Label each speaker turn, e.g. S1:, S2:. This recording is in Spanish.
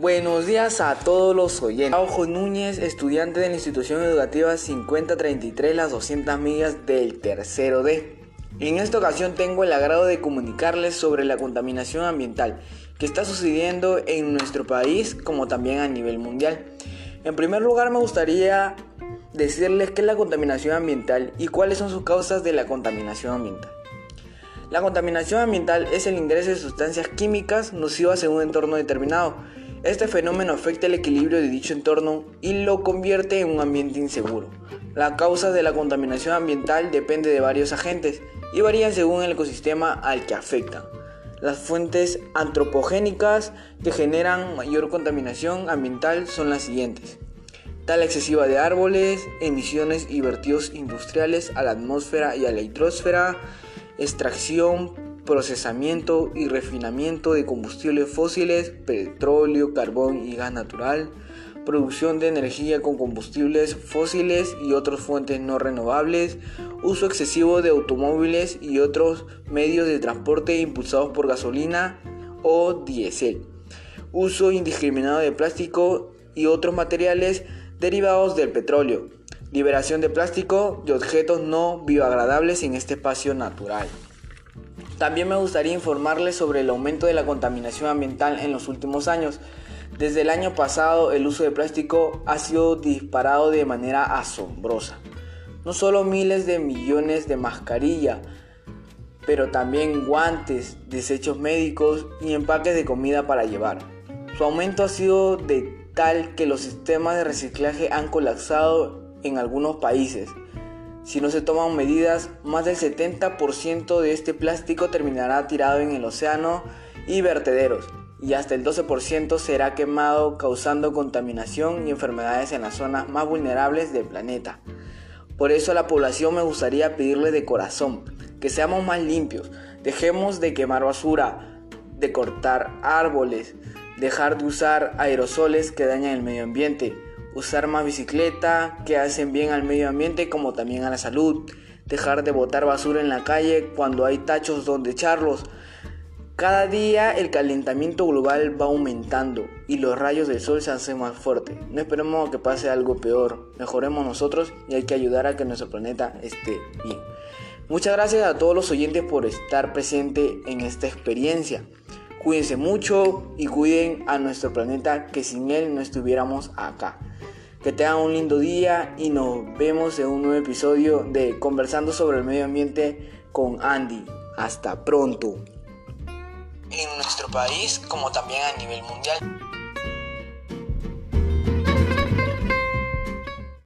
S1: Buenos días a todos los oyentes. Ojo Núñez, estudiante de la institución educativa 5033, las 200 millas del tercero D. En esta ocasión tengo el agrado de comunicarles sobre la contaminación ambiental que está sucediendo en nuestro país como también a nivel mundial. En primer lugar me gustaría decirles qué es la contaminación ambiental y cuáles son sus causas de la contaminación ambiental. La contaminación ambiental es el ingreso de sustancias químicas nocivas en un entorno determinado este fenómeno afecta el equilibrio de dicho entorno y lo convierte en un ambiente inseguro. La causa de la contaminación ambiental depende de varios agentes y varían según el ecosistema al que afecta. Las fuentes antropogénicas que generan mayor contaminación ambiental son las siguientes. Tala excesiva de árboles, emisiones y vertidos industriales a la atmósfera y a la hidrosfera, extracción, procesamiento y refinamiento de combustibles fósiles, petróleo, carbón y gas natural, producción de energía con combustibles fósiles y otras fuentes no renovables, uso excesivo de automóviles y otros medios de transporte impulsados por gasolina o diésel, uso indiscriminado de plástico y otros materiales derivados del petróleo, liberación de plástico y objetos no bioagradables en este espacio natural. También me gustaría informarles sobre el aumento de la contaminación ambiental en los últimos años. Desde el año pasado el uso de plástico ha sido disparado de manera asombrosa. No solo miles de millones de mascarillas, pero también guantes, desechos médicos y empaques de comida para llevar. Su aumento ha sido de tal que los sistemas de reciclaje han colapsado en algunos países. Si no se toman medidas, más del 70% de este plástico terminará tirado en el océano y vertederos, y hasta el 12% será quemado causando contaminación y enfermedades en las zonas más vulnerables del planeta. Por eso a la población me gustaría pedirle de corazón que seamos más limpios, dejemos de quemar basura, de cortar árboles, dejar de usar aerosoles que dañan el medio ambiente, usar más bicicleta, que hacen bien al medio ambiente como también a la salud, dejar de botar basura en la calle cuando hay tachos donde echarlos. Cada día el calentamiento global va aumentando y los rayos del sol se hacen más fuertes. No esperemos que pase algo peor, mejoremos nosotros y hay que ayudar a que nuestro planeta esté bien. Muchas gracias a todos los oyentes por estar presente en esta experiencia. Cuídense mucho y cuiden a nuestro planeta que sin él no estuviéramos acá. Que tengan un lindo día y nos vemos en un nuevo episodio de Conversando sobre el medio ambiente con Andy. Hasta pronto. En nuestro país como también a nivel mundial.